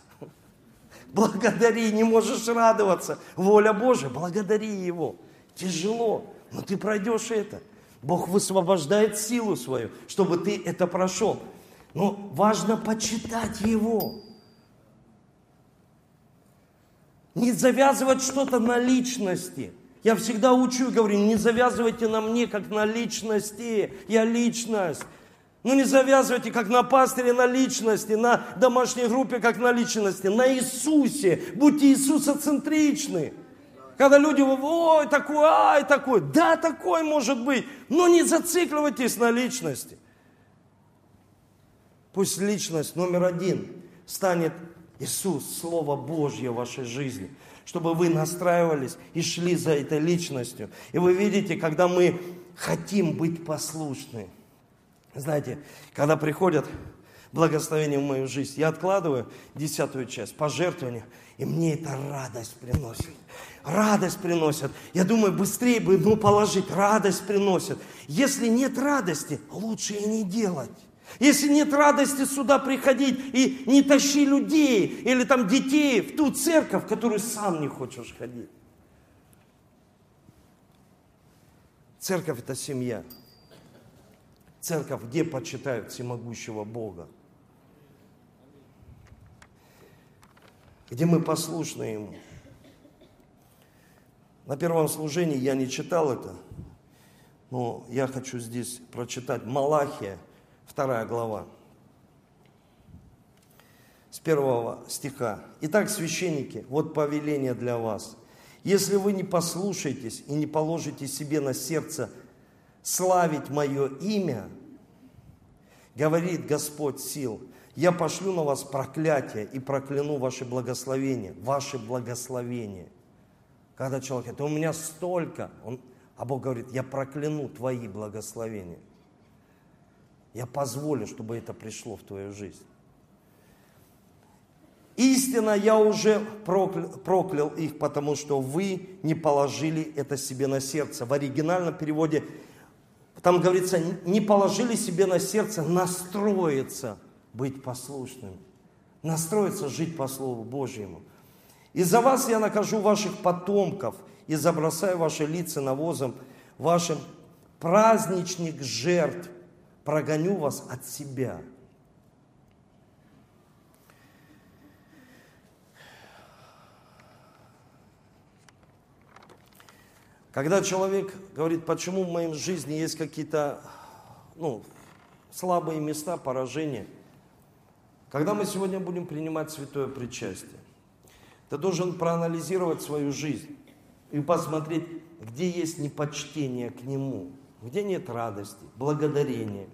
Благодари, не можешь радоваться. Воля Божия, благодари Его. Тяжело, но ты пройдешь это. Бог высвобождает силу свою, чтобы ты это прошел. Но важно почитать Его. Не завязывать что-то на личности. Я всегда учу и говорю, не завязывайте на мне, как на личности. Я личность. Ну не завязывайте, как на пастыре, на личности, на домашней группе, как на личности. На Иисусе. Будьте Иисусоцентричны. Когда люди ой, такой, ай, такой. Да, такой может быть, но не зацикливайтесь на личности. Пусть личность номер один станет Иисус, Слово Божье в вашей жизни, чтобы вы настраивались и шли за этой личностью. И вы видите, когда мы хотим быть послушны. Знаете, когда приходят благословения в мою жизнь, я откладываю десятую часть пожертвования, и мне это радость приносит радость приносят. Я думаю, быстрее бы ну, положить, радость приносят. Если нет радости, лучше и не делать. Если нет радости сюда приходить и не тащи людей или там детей в ту церковь, в которую сам не хочешь ходить. Церковь это семья. Церковь, где почитают всемогущего Бога. Где мы послушны Ему. На первом служении я не читал это, но я хочу здесь прочитать Малахия, вторая глава, с первого стиха. Итак, священники, вот повеление для вас. Если вы не послушаетесь и не положите себе на сердце славить мое имя, говорит Господь сил, я пошлю на вас проклятие и прокляну ваши благословения, ваши благословения – когда человек говорит, у меня столько, он, а Бог говорит, я прокляну твои благословения. Я позволю, чтобы это пришло в твою жизнь. Истинно я уже проклял, проклял их, потому что вы не положили это себе на сердце. В оригинальном переводе там говорится, не положили себе на сердце настроиться быть послушным, настроиться жить по Слову Божьему. Из-за вас я накажу ваших потомков и забросаю ваши лица навозом вашим праздничник жертв, прогоню вас от себя. Когда человек говорит, почему в моей жизни есть какие-то ну, слабые места, поражения, когда мы сегодня будем принимать святое причастие, ты должен проанализировать свою жизнь и посмотреть, где есть непочтение к Нему, где нет радости, благодарения,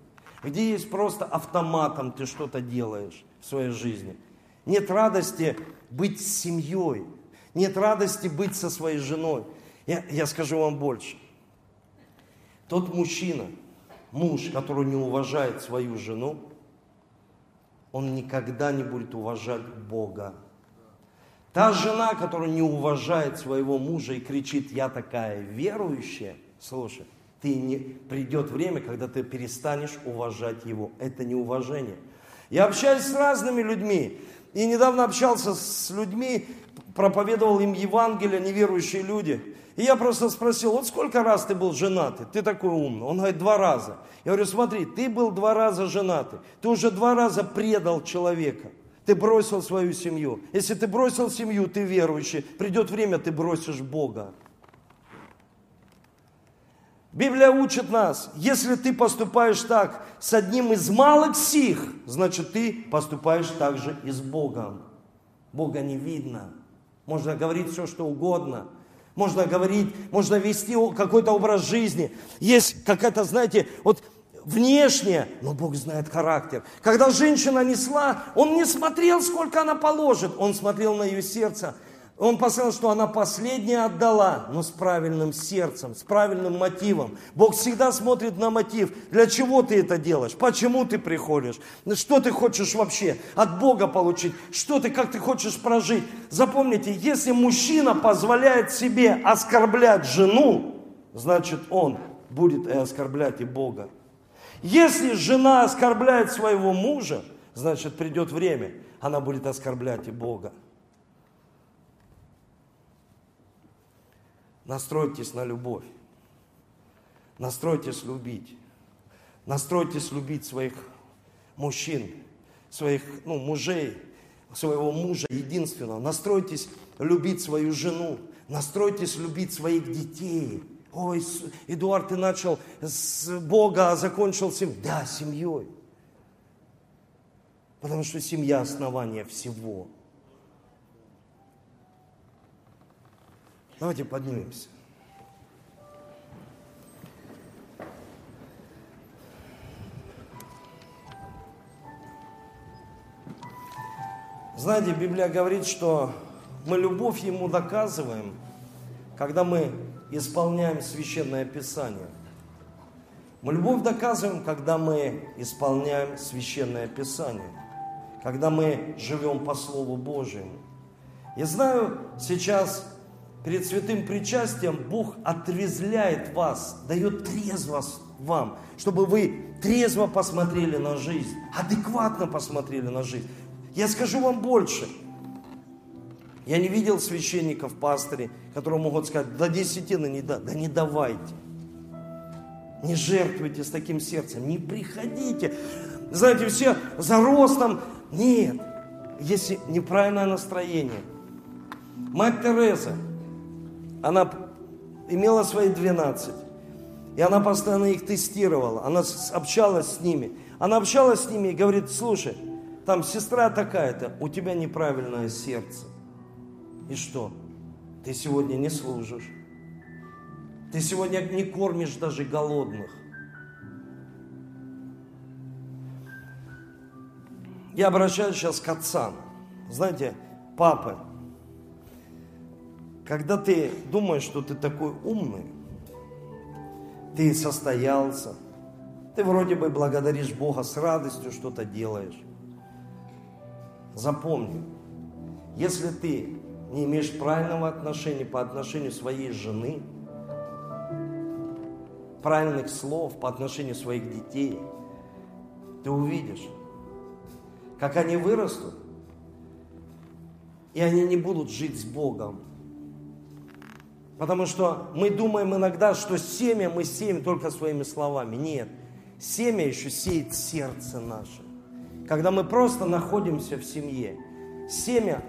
где есть просто автоматом ты что-то делаешь в своей жизни. Нет радости быть с семьей, нет радости быть со своей женой. Я, я скажу вам больше. Тот мужчина, муж, который не уважает свою жену, он никогда не будет уважать Бога. Та жена, которая не уважает своего мужа и кричит, я такая верующая, слушай, ты не, придет время, когда ты перестанешь уважать его. Это не уважение. Я общаюсь с разными людьми. И недавно общался с людьми, проповедовал им Евангелие, неверующие люди. И я просто спросил, вот сколько раз ты был женатый? Ты такой умный. Он говорит, два раза. Я говорю, смотри, ты был два раза женатый. Ты уже два раза предал человека. Ты бросил свою семью. Если ты бросил семью, ты верующий. Придет время, ты бросишь Бога. Библия учит нас, если ты поступаешь так с одним из малых сих, значит ты поступаешь так же и с Богом. Бога не видно. Можно говорить все, что угодно. Можно говорить, можно вести какой-то образ жизни. Есть какая-то, знаете, вот внешне, но Бог знает характер. Когда женщина несла, Он не смотрел, сколько она положит. Он смотрел на ее сердце. Он посмотрел, что она последняя отдала, но с правильным сердцем, с правильным мотивом. Бог всегда смотрит на мотив. Для чего ты это делаешь? Почему ты приходишь? Что ты хочешь вообще от Бога получить? Что ты, как ты хочешь прожить? Запомните, если мужчина позволяет себе оскорблять жену, значит он будет и оскорблять и Бога. Если жена оскорбляет своего мужа, значит придет время, она будет оскорблять и Бога. Настройтесь на любовь. Настройтесь любить. Настройтесь любить своих мужчин, своих ну, мужей, своего мужа единственного. Настройтесь любить свою жену. Настройтесь любить своих детей. Ой, Эдуард, ты начал с Бога, а закончил семьей. Да, семьей. Потому что семья основание всего. Давайте поднимемся. Знаете, Библия говорит, что мы любовь Ему доказываем, когда мы исполняем Священное Писание. Мы любовь доказываем, когда мы исполняем Священное Писание, когда мы живем по Слову Божьему. Я знаю, сейчас перед святым причастием Бог отрезвляет вас, дает трезвость вам, чтобы вы трезво посмотрели на жизнь, адекватно посмотрели на жизнь. Я скажу вам больше. Я не видел священников, пастырей, которые могут сказать, да десятины не да, да не давайте. Не жертвуйте с таким сердцем, не приходите. Знаете, все за ростом. Нет, если неправильное настроение. Мать Тереза, она имела свои 12. И она постоянно их тестировала. Она общалась с ними. Она общалась с ними и говорит, слушай, там сестра такая-то, у тебя неправильное сердце. И что? Ты сегодня не служишь. Ты сегодня не кормишь даже голодных. Я обращаюсь сейчас к отцам. Знаете, папы, когда ты думаешь, что ты такой умный, ты состоялся, ты вроде бы благодаришь Бога с радостью, что-то делаешь. Запомни, если ты не имеешь правильного отношения по отношению своей жены, правильных слов по отношению своих детей, ты увидишь, как они вырастут, и они не будут жить с Богом, Потому что мы думаем иногда, что семя мы сеем только своими словами. Нет, семя еще сеет сердце наше. Когда мы просто находимся в семье. Семя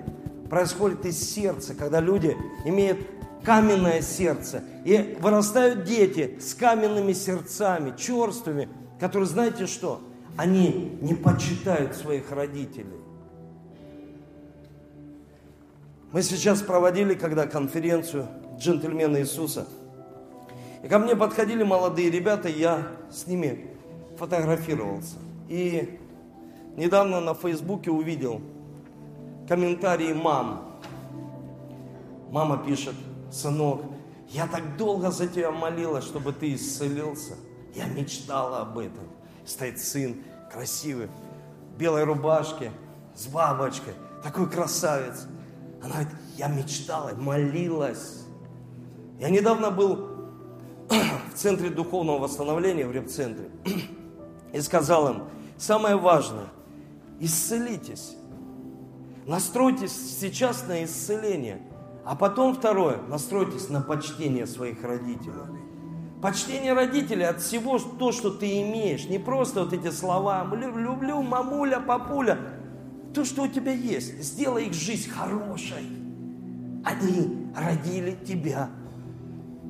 происходит из сердца, когда люди имеют каменное сердце. И вырастают дети с каменными сердцами, черствыми, которые, знаете что, они не почитают своих родителей. Мы сейчас проводили, когда конференцию джентльмена Иисуса. И ко мне подходили молодые ребята, я с ними фотографировался. И недавно на Фейсбуке увидел комментарии мам. Мама пишет, сынок, я так долго за тебя молилась, чтобы ты исцелился. Я мечтала об этом. Стоит сын, красивый, в белой рубашке, с бабочкой, такой красавец. Она говорит, я мечтала, молилась. Я недавно был в Центре Духовного Восстановления, в репцентре, и сказал им, самое важное, исцелитесь. Настройтесь сейчас на исцеление. А потом второе, настройтесь на почтение своих родителей. Почтение родителей от всего то, что ты имеешь. Не просто вот эти слова «люблю, мамуля, папуля». То, что у тебя есть. Сделай их жизнь хорошей. Они родили тебя.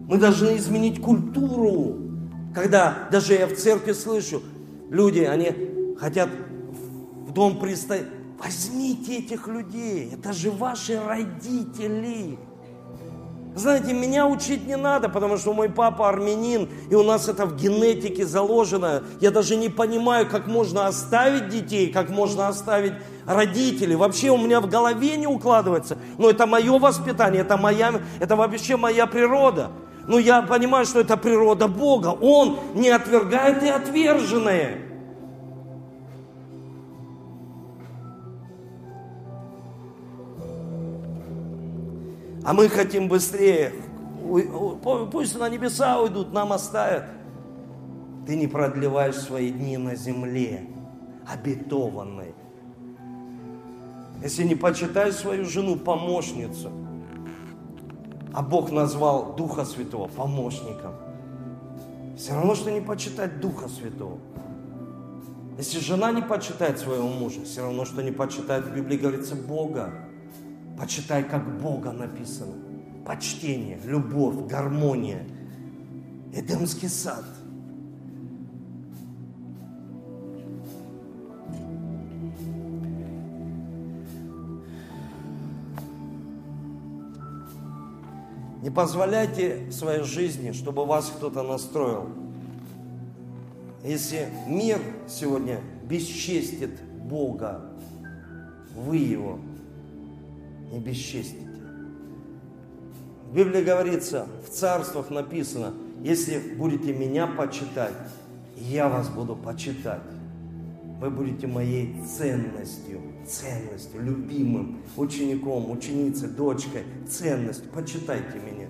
Мы должны изменить культуру. Когда даже я в церкви слышу, люди, они хотят в дом пристать. Возьмите этих людей, это же ваши родители. Знаете, меня учить не надо, потому что мой папа армянин, и у нас это в генетике заложено. Я даже не понимаю, как можно оставить детей, как можно оставить родителей. Вообще у меня в голове не укладывается. Но это мое воспитание, это, моя, это вообще моя природа. Но я понимаю, что это природа Бога. Он не отвергает и отверженное. А мы хотим быстрее. Пусть на небеса уйдут, нам оставят. Ты не продлеваешь свои дни на земле, обетованной. Если не почитаешь свою жену помощницу, а Бог назвал Духа Святого помощником, все равно, что не почитать Духа Святого. Если жена не почитает своего мужа, все равно, что не почитает, в Библии говорится, Бога. Почитай, как Бога написано. Почтение, любовь, гармония. Эдемский сад. Не позволяйте в своей жизни, чтобы вас кто-то настроил. Если мир сегодня бесчестит Бога, вы его не бесчестите. В Библии говорится, в царствах написано, если будете меня почитать, я вас буду почитать. Вы будете моей ценностью, ценностью, любимым учеником, ученицей, дочкой, ценностью. Почитайте меня.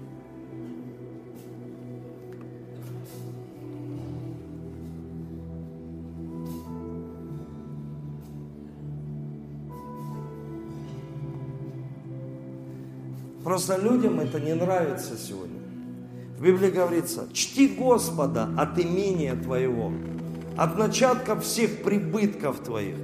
Просто людям это не нравится сегодня. В Библии говорится, чти Господа от имения твоего, от начатков всех прибытков твоих,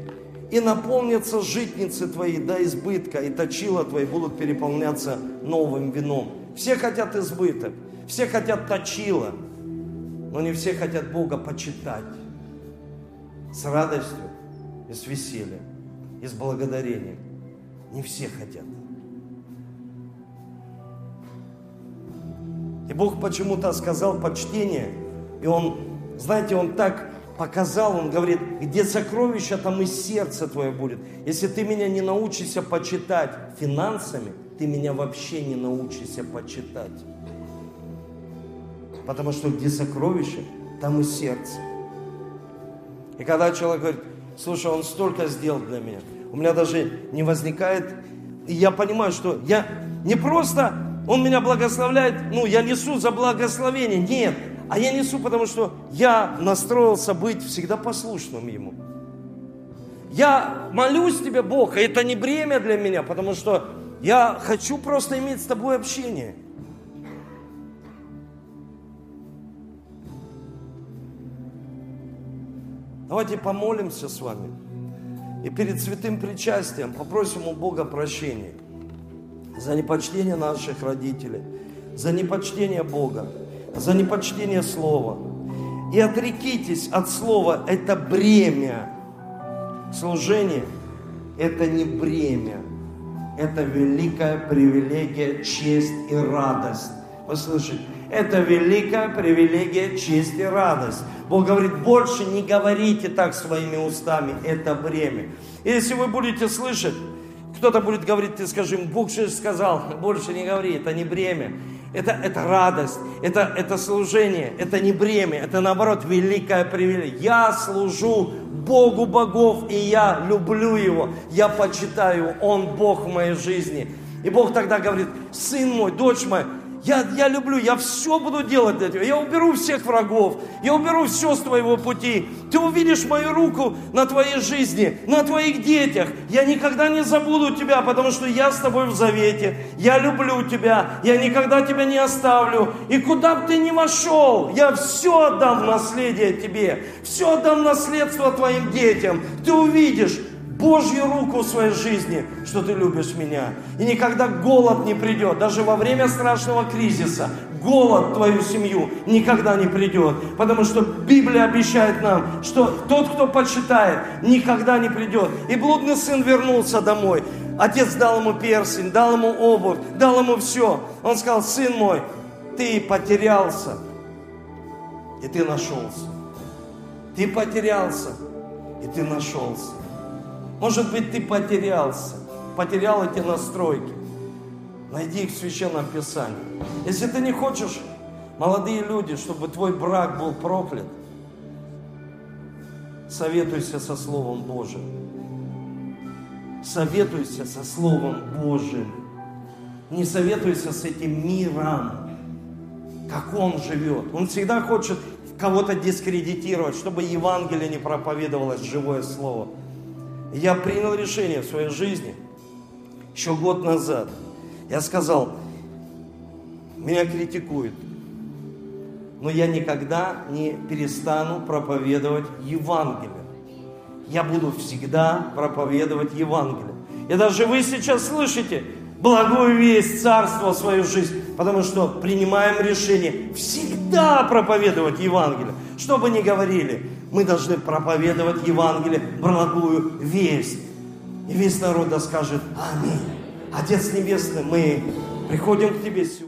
и наполнятся житницы твои до избытка, и точила твои будут переполняться новым вином. Все хотят избыток, все хотят точила, но не все хотят Бога почитать с радостью и с весельем, и с благодарением. Не все хотят. И Бог почему-то сказал почтение. И Он, знаете, Он так показал, Он говорит, где сокровища, там и сердце твое будет. Если ты меня не научишься почитать финансами, ты меня вообще не научишься почитать. Потому что где сокровища, там и сердце. И когда человек говорит, слушай, он столько сделал для меня, у меня даже не возникает, и я понимаю, что я не просто он меня благословляет, ну, я несу за благословение. Нет, а я несу, потому что я настроился быть всегда послушным Ему. Я молюсь тебе, Бог, и это не бремя для меня, потому что я хочу просто иметь с тобой общение. Давайте помолимся с вами. И перед святым причастием попросим у Бога прощения за непочтение наших родителей, за непочтение Бога, за непочтение Слова. И отрекитесь от Слова, это бремя. Служение – это не бремя, это великая привилегия, честь и радость. Вы слышите? Это великая привилегия, честь и радость. Бог говорит, больше не говорите так своими устами, это бремя. Если вы будете слышать, кто-то будет говорить, ты скажи, Бог же сказал, больше не говори, это не бремя. Это, это радость, это, это служение, это не бремя, это наоборот великая привилегия. Я служу Богу богов, и я люблю Его, я почитаю, Он Бог в моей жизни. И Бог тогда говорит, сын мой, дочь моя, я, я люблю, я все буду делать для тебя. Я уберу всех врагов, я уберу все с твоего пути. Ты увидишь мою руку на твоей жизни, на твоих детях. Я никогда не забуду тебя, потому что я с тобой в завете. Я люблю тебя, я никогда тебя не оставлю. И куда бы ты ни вошел, я все отдам наследие тебе. Все отдам наследство твоим детям. Ты увидишь, Божью руку в своей жизни, что ты любишь меня. И никогда голод не придет, даже во время страшного кризиса, голод в твою семью никогда не придет. Потому что Библия обещает нам, что тот, кто почитает, никогда не придет. И блудный сын вернулся домой. Отец дал ему персень, дал ему обувь, дал ему все. Он сказал, сын мой, ты потерялся, и ты нашелся. Ты потерялся, и ты нашелся. Может быть, ты потерялся, потерял эти настройки. Найди их в Священном Писании. Если ты не хочешь, молодые люди, чтобы твой брак был проклят, советуйся со Словом Божьим. Советуйся со Словом Божьим. Не советуйся с этим миром, как он живет. Он всегда хочет кого-то дискредитировать, чтобы Евангелие не проповедовалось, живое слово. Я принял решение в своей жизни еще год назад. Я сказал, меня критикуют, но я никогда не перестану проповедовать Евангелие. Я буду всегда проповедовать Евангелие. И даже вы сейчас слышите благую весть царства в свою жизнь, потому что принимаем решение всегда проповедовать Евангелие. Что бы ни говорили, мы должны проповедовать Евангелие, благую весть. И весь народ да скажет Аминь. Отец Небесный, мы приходим к Тебе сегодня.